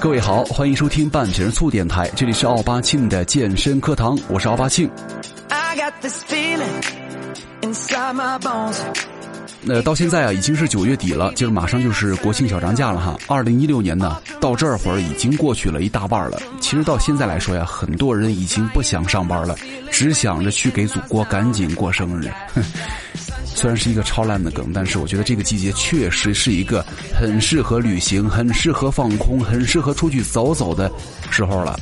各位好，欢迎收听半瓶醋电台，这里是奥巴庆的健身课堂，我是奥巴庆。那到现在啊，已经是九月底了，就是马上就是国庆小长假了哈。二零一六年呢，到这会儿已经过去了一大半了。其实到现在来说呀，很多人已经不想上班了，只想着去给祖国赶紧过生日。虽然是一个超烂的梗，但是我觉得这个季节确实是一个很适合旅行、很适合放空、很适合出去走走的时候了。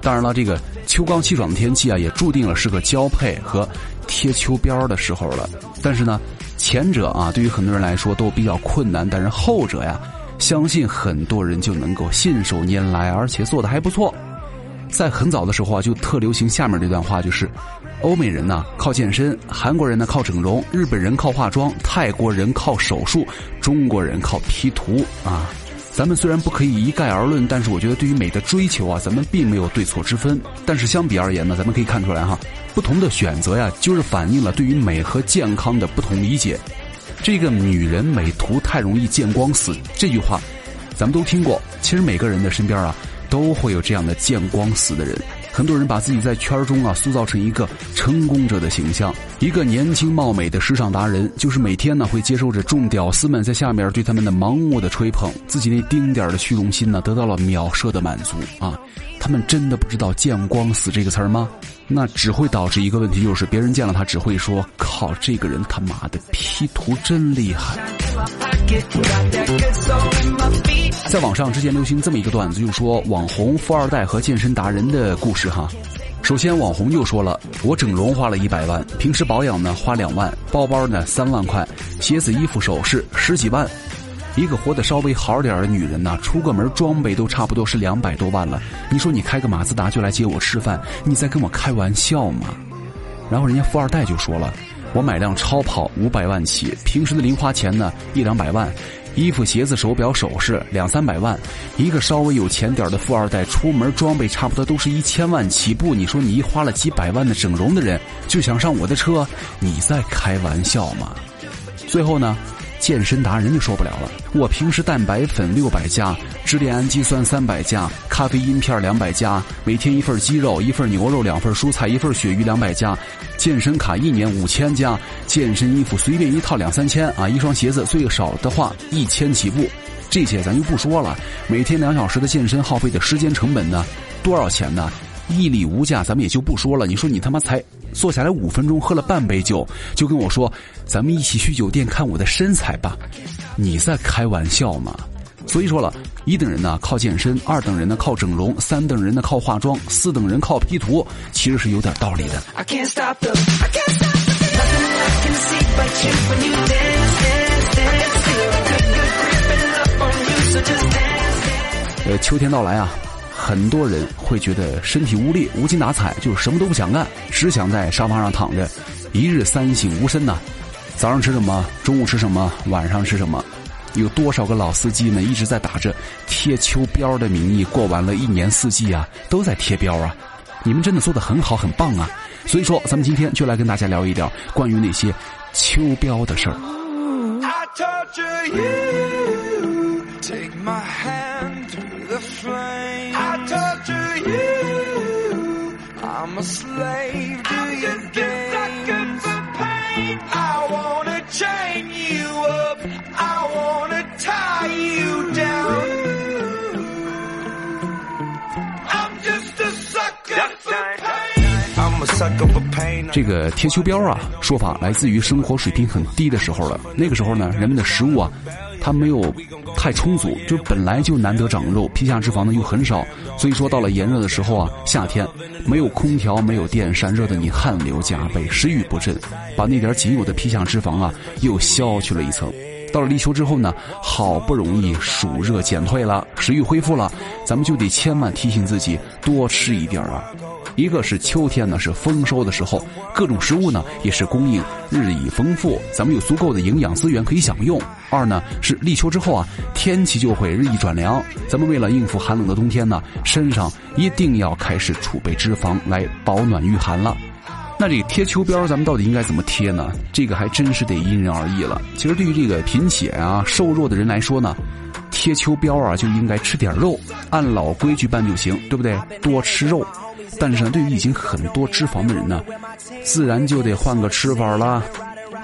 当然了，这个秋高气爽的天气啊，也注定了是个交配和贴秋膘的时候了。但是呢，前者啊，对于很多人来说都比较困难，但是后者呀，相信很多人就能够信手拈来，而且做的还不错。在很早的时候啊，就特流行下面这段话，就是。欧美人呢靠健身，韩国人呢靠整容，日本人靠化妆，泰国人靠手术，中国人靠 P 图啊！咱们虽然不可以一概而论，但是我觉得对于美的追求啊，咱们并没有对错之分。但是相比而言呢，咱们可以看出来哈，不同的选择呀，就是反映了对于美和健康的不同理解。这个“女人美图太容易见光死”这句话，咱们都听过。其实每个人的身边啊，都会有这样的见光死的人。很多人把自己在圈中啊塑造成一个成功者的形象，一个年轻貌美的时尚达人，就是每天呢会接受着众屌丝们在下面对他们的盲目的吹捧，自己那丁点儿的虚荣心呢得到了秒射的满足啊！他们真的不知道“见光死”这个词儿吗？那只会导致一个问题，就是别人见了他只会说：“靠，这个人他妈的 P 图真厉害。”在网上之前流行这么一个段子，就说网红、富二代和健身达人的故事哈。首先，网红就说了：“我整容花了一百万，平时保养呢花两万，包包呢三万块，鞋子、衣服、首饰十几万。一个活得稍微好点的女人呢，出个门装备都差不多是两百多万了。你说你开个马自达就来接我吃饭，你在跟我开玩笑吗？”然后人家富二代就说了：“我买辆超跑五百万起，平时的零花钱呢一两百万。”衣服、鞋子、手表、首饰两三百万，一个稍微有钱点的富二代出门装备差不多都是一千万起步。你说你一花了几百万的整容的人就想上我的车，你在开玩笑吗？最后呢？健身达人就受不了了。我平时蛋白粉六百加，支链氨基酸三百加，咖啡因片两百加，每天一份鸡肉，一份牛肉，两份蔬菜，一份鳕鱼两百加，健身卡一年五千加，健身衣服随便一套两三千啊，一双鞋子最少的话一千起步。这些咱就不说了。每天两小时的健身耗费的时间成本呢，多少钱呢？一礼无价，咱们也就不说了。你说你他妈才坐下来五分钟，喝了半杯酒，就跟我说咱们一起去酒店看我的身材吧？你在开玩笑吗？所以说了一等人呢靠健身，二等人呢靠整容，三等人呢靠化妆，四等人靠 P 图，其实是有点道理的。呃，秋天到来啊。很多人会觉得身体无力、无精打采，就什么都不想干，只想在沙发上躺着，一日三省吾身呐。早上吃什么？中午吃什么？晚上吃什么？有多少个老司机呢？一直在打着贴秋膘的名义，过完了一年四季啊，都在贴膘啊。你们真的做的很好，很棒啊。所以说，咱们今天就来跟大家聊一聊关于那些秋膘的事儿。这个贴秋膘啊，说法来自于生活水平很低的时候了。那个时候呢，人们的食物啊，它没有太充足，就本来就难得长肉，皮下脂肪呢又很少，所以说到了炎热的时候啊，夏天没有空调，没有电扇，热的你汗流浃背，食欲不振，把那点仅有的皮下脂肪啊又消去了一层。到了立秋之后呢，好不容易暑热减退了，食欲恢复了，咱们就得千万提醒自己多吃一点啊。一个是秋天呢是丰收的时候，各种食物呢也是供应日益丰富，咱们有足够的营养资源可以享用。二呢是立秋之后啊，天气就会日益转凉，咱们为了应付寒冷的冬天呢，身上一定要开始储备脂肪来保暖御寒了。那这贴秋膘，咱们到底应该怎么贴呢？这个还真是得因人而异了。其实对于这个贫血啊、瘦弱的人来说呢。贴秋膘啊，就应该吃点肉，按老规矩办就行，对不对？多吃肉。但是呢，对于已经很多脂肪的人呢，自然就得换个吃法了。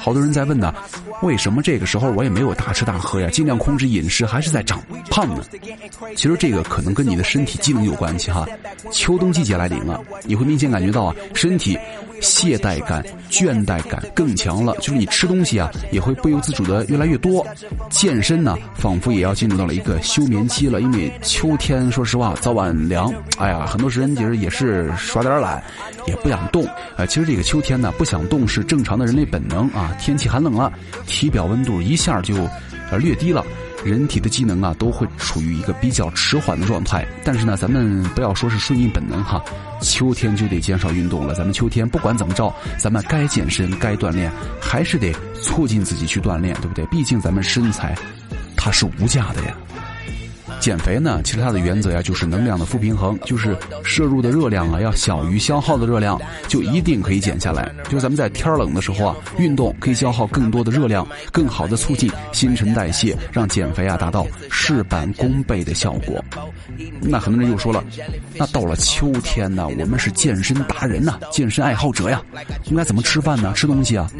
好多人在问呢，为什么这个时候我也没有大吃大喝呀？尽量控制饮食，还是在长胖呢？其实这个可能跟你的身体机能有关系哈。秋冬季节来临了，你会明显感觉到啊，身体。懈怠感、倦怠感更强了，就是你吃东西啊，也会不由自主的越来越多。健身呢，仿佛也要进入到了一个休眠期了，因为秋天，说实话，早晚凉。哎呀，很多时间其实也是耍点懒，也不想动。呃，其实这个秋天呢，不想动是正常的人类本能啊。天气寒冷了，体表温度一下就呃略低了。人体的机能啊，都会处于一个比较迟缓的状态。但是呢，咱们不要说是顺应本能哈，秋天就得减少运动了。咱们秋天不管怎么着，咱们该健身、该锻炼，还是得促进自己去锻炼，对不对？毕竟咱们身材，它是无价的呀。减肥呢，其实它的原则呀，就是能量的负平衡，就是摄入的热量啊要小于消耗的热量，就一定可以减下来。就是咱们在天冷的时候啊，运动可以消耗更多的热量，更好的促进新陈代谢，让减肥啊达到事半功倍的效果。那很多人又说了，那到了秋天呢，我们是健身达人呐，健身爱好者呀，应该怎么吃饭呢？吃东西啊？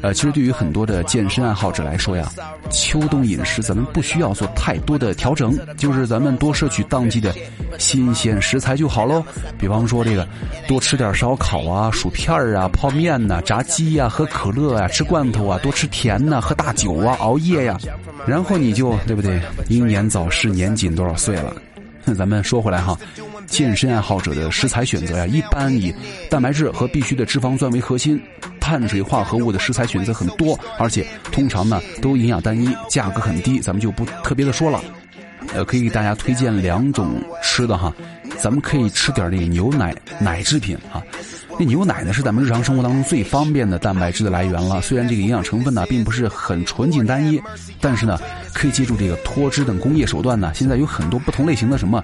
呃，其实对于很多的健身爱好者来说呀，秋冬饮食咱们不需要做太多的调整，就。就是咱们多摄取当季的新鲜食材就好喽。比方说这个，多吃点烧烤啊、薯片啊、泡面呐、炸鸡呀、喝可乐啊、吃罐头啊、多吃甜呐、喝大酒啊、熬夜呀，然后你就对不对？英年早逝，年仅多少岁了？那咱们说回来哈，健身爱好者的食材选择呀，一般以蛋白质和必需的脂肪酸为核心，碳水化合物的食材选择很多，而且通常呢都营养单一，价格很低，咱们就不特别的说了。呃，可以给大家推荐两种吃的哈，咱们可以吃点那个牛奶奶制品啊。那牛奶呢是咱们日常生活当中最方便的蛋白质的来源了。虽然这个营养成分呢并不是很纯净单一，但是呢可以借助这个脱脂等工业手段呢，现在有很多不同类型的什么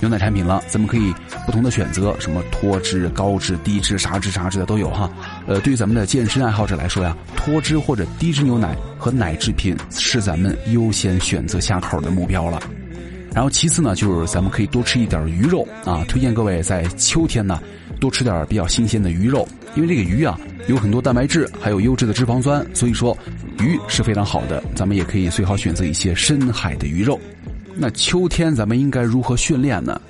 牛奶产品了，咱们可以不同的选择，什么脱脂、高脂、低脂、啥脂啥脂的都有哈。呃，对于咱们的健身爱好者来说呀，脱脂或者低脂牛奶和奶制品是咱们优先选择下口的目标了。然后其次呢，就是咱们可以多吃一点鱼肉啊，推荐各位在秋天呢多吃点比较新鲜的鱼肉，因为这个鱼啊有很多蛋白质，还有优质的脂肪酸，所以说鱼是非常好的。咱们也可以最好选择一些深海的鱼肉。那秋天咱们应该如何训练呢？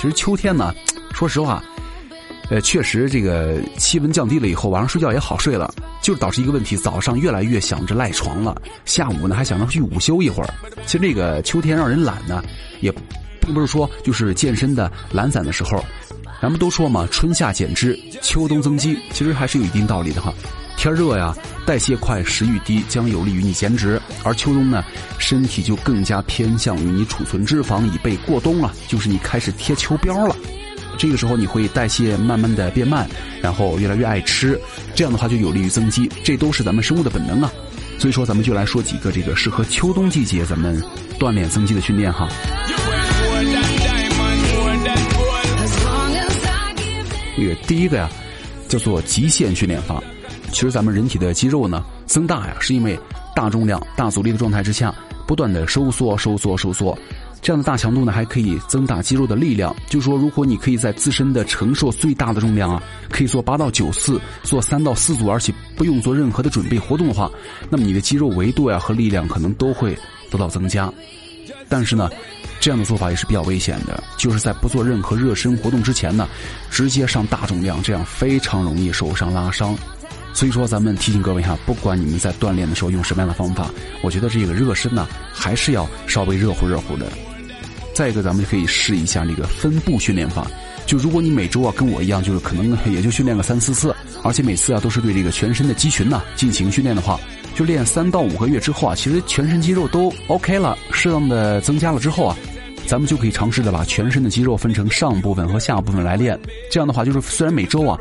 其实秋天呢，说实话，呃，确实这个气温降低了以后，晚上睡觉也好睡了，就导致一个问题，早上越来越想着赖床了，下午呢还想着去午休一会儿。其实这个秋天让人懒呢，也并不是说就是健身的懒散的时候。咱们都说嘛，春夏减脂，秋冬增肌，其实还是有一定道理的哈。天热呀，代谢快，食欲低，将有利于你减脂；而秋冬呢，身体就更加偏向于你储存脂肪以备过冬了，就是你开始贴秋膘了。这个时候你会代谢慢慢的变慢，然后越来越爱吃，这样的话就有利于增肌，这都是咱们生物的本能啊。所以说，咱们就来说几个这个适合秋冬季节咱们锻炼增肌的训练哈。这个第一个呀，叫做极限训练法。其实咱们人体的肌肉呢增大呀，是因为大重量、大阻力的状态之下，不断的收缩、收缩、收缩，这样的大强度呢还可以增大肌肉的力量。就是说，如果你可以在自身的承受最大的重量啊，可以做八到九次，做三到四组，而且不用做任何的准备活动的话，那么你的肌肉维度呀和力量可能都会得到增加。但是呢，这样的做法也是比较危险的，就是在不做任何热身活动之前呢，直接上大重量，这样非常容易受伤拉伤。所以说，咱们提醒各位哈，不管你们在锻炼的时候用什么样的方法，我觉得这个热身呢，还是要稍微热乎热乎的。再一个，咱们可以试一下这个分步训练法。就如果你每周啊跟我一样，就是可能也就训练个三四次，而且每次啊都是对这个全身的肌群呢进行训练的话，就练三到五个月之后啊，其实全身肌肉都 OK 了，适当的增加了之后啊，咱们就可以尝试的把全身的肌肉分成上部分和下部分来练。这样的话，就是虽然每周啊。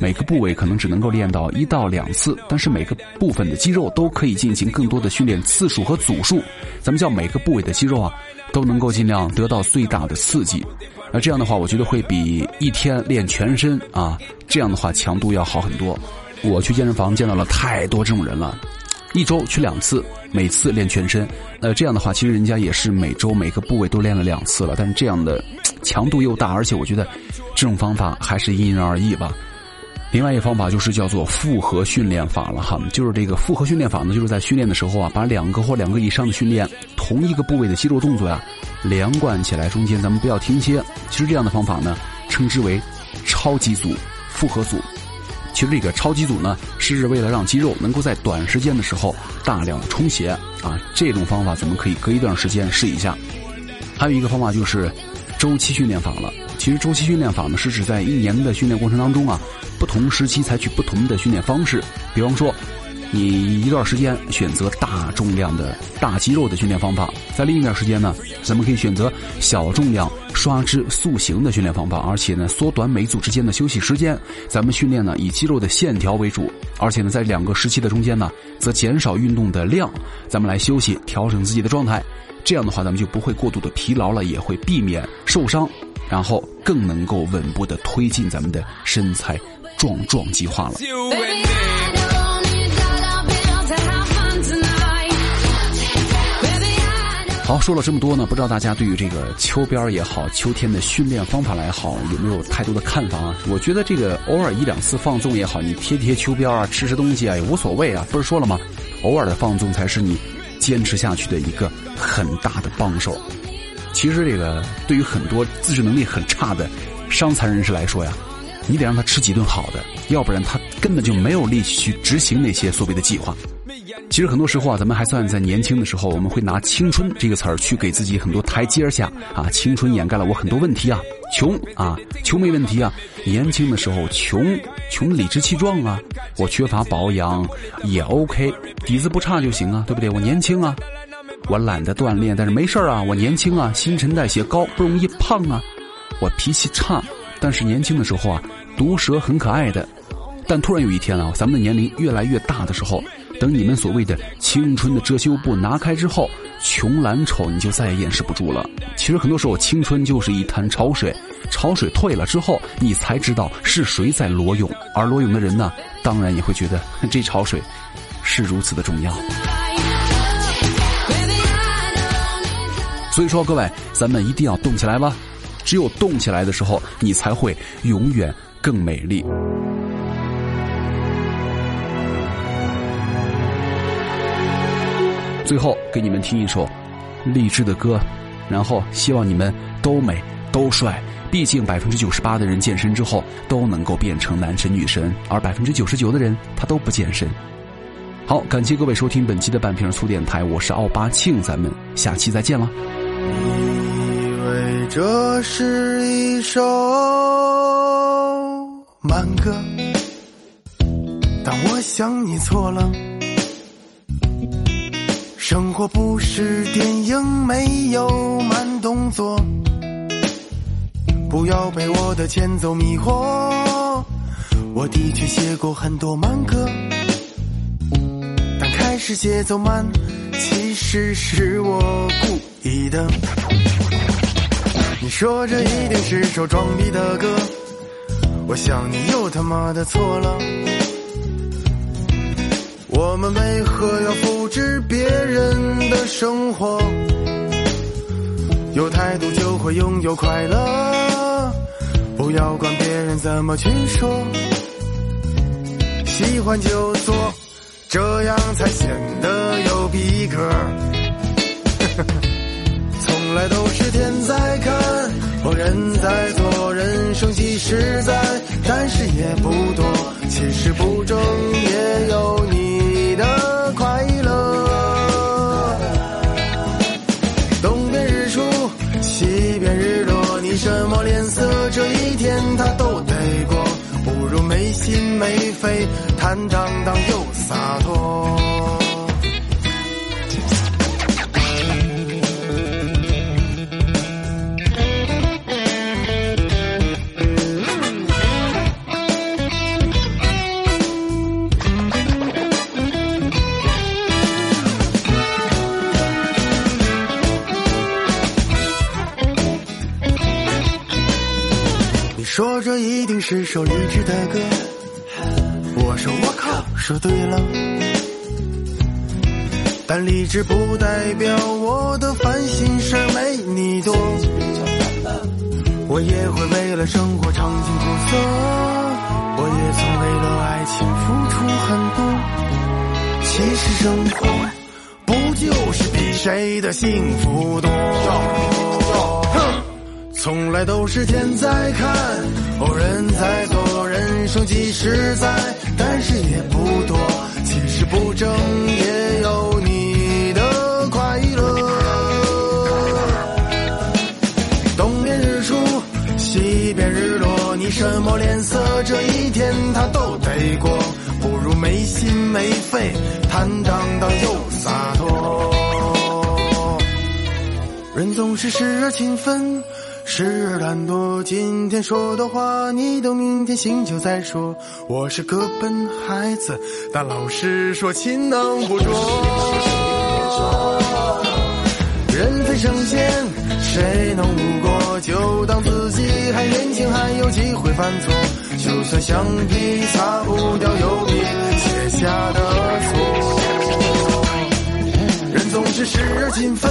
每个部位可能只能够练到一到两次，但是每个部分的肌肉都可以进行更多的训练次数和组数。咱们叫每个部位的肌肉啊，都能够尽量得到最大的刺激。那这样的话，我觉得会比一天练全身啊，这样的话强度要好很多。我去健身房见到了太多这种人了，一周去两次，每次练全身。那这样的话，其实人家也是每周每个部位都练了两次了，但是这样的强度又大，而且我觉得这种方法还是因人而异吧。另外一个方法就是叫做复合训练法了哈，就是这个复合训练法呢，就是在训练的时候啊，把两个或两个以上的训练同一个部位的肌肉动作呀连贯起来，中间咱们不要停歇。其实这样的方法呢，称之为超级组复合组。其实这个超级组呢，是为了让肌肉能够在短时间的时候大量的充血啊。这种方法咱们可以隔一段时间试一下。还有一个方法就是周期训练法了。其实周期训练法呢，是指在一年的训练过程当中啊。不同时期采取不同的训练方式，比方说，你一段时间选择大重量的大肌肉的训练方法，在另一段时间呢，咱们可以选择小重量刷脂塑形的训练方法，而且呢，缩短每组之间的休息时间。咱们训练呢，以肌肉的线条为主，而且呢，在两个时期的中间呢，则减少运动的量，咱们来休息，调整自己的状态。这样的话，咱们就不会过度的疲劳了，也会避免受伤，然后更能够稳步的推进咱们的身材。壮壮计划了。好，说了这么多呢，不知道大家对于这个秋膘也好，秋天的训练方法来好，有没有太多的看法啊？我觉得这个偶尔一两次放纵也好，你贴贴秋膘啊，吃吃东西啊，也无所谓啊。不是说了吗？偶尔的放纵才是你坚持下去的一个很大的帮手。其实这个对于很多自制能力很差的伤残人士来说呀。你得让他吃几顿好的，要不然他根本就没有力气去执行那些所谓的计划。其实很多时候啊，咱们还算在年轻的时候，我们会拿“青春”这个词儿去给自己很多台阶下啊。青春掩盖了我很多问题啊，穷啊，穷没问题啊。年轻的时候穷，穷理直气壮啊。我缺乏保养也 OK，底子不差就行啊，对不对？我年轻啊，我懒得锻炼，但是没事啊，我年轻啊，新陈代谢高，不容易胖啊。我脾气差。但是年轻的时候啊，毒舌很可爱的，但突然有一天啊，咱们的年龄越来越大的时候，等你们所谓的青春的遮羞布拿开之后，穷懒丑你就再也掩饰不住了。其实很多时候，青春就是一滩潮水，潮水退了之后，你才知道是谁在裸泳，而裸泳的人呢，当然也会觉得 这潮水是如此的重要。所以说，各位，咱们一定要动起来吧。只有动起来的时候，你才会永远更美丽。最后给你们听一首励志的歌，然后希望你们都美都帅。毕竟百分之九十八的人健身之后都能够变成男神女神，而百分之九十九的人他都不健身。好，感谢各位收听本期的半瓶醋电台，我是奥巴庆，咱们下期再见了。以为这是一首慢歌，但我想你错了。生活不是电影，没有慢动作。不要被我的前奏迷惑。我的确写过很多慢歌，开始节奏慢，其实是我故意的。你说这一定是首装逼的歌，我想你又他妈的错了。我们为何要复制别人的生活？有态度就会拥有快乐，不要管别人怎么去说。喜欢就做，这样才显得有逼格。从来都是天在看，或人在做，人生几十载，但是也不多。其实不争也有你的快乐。东边日出，西边日落，你什么脸色，这一天他都得过。不如没心没肺，坦荡荡又洒脱。你说这一定是首励志的歌。我说我靠。说对了。但理智不代表我的烦心事儿没你多。我也会为了生活尝尽苦涩，我也曾为了爱情付出很多。其实生活不就是比谁的幸福多？哼，从来都是天在看，哦人在，人生即使在，但是也不多。其实不争也有你的快乐。东边日出，西边日落，你什么脸色？这一天他都得过，不如没心没肺，坦荡荡又洒脱。人总是时而勤奋，时而懒惰。今天说的话，你等明天醒酒再说。我是个笨孩子，但老师说勤能补拙。人非圣贤，谁能无过？就当自己还年轻，还有机会犯错。就算橡皮擦不掉油笔写下的错。人总是时而勤奋，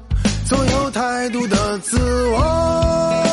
所有太多的自我。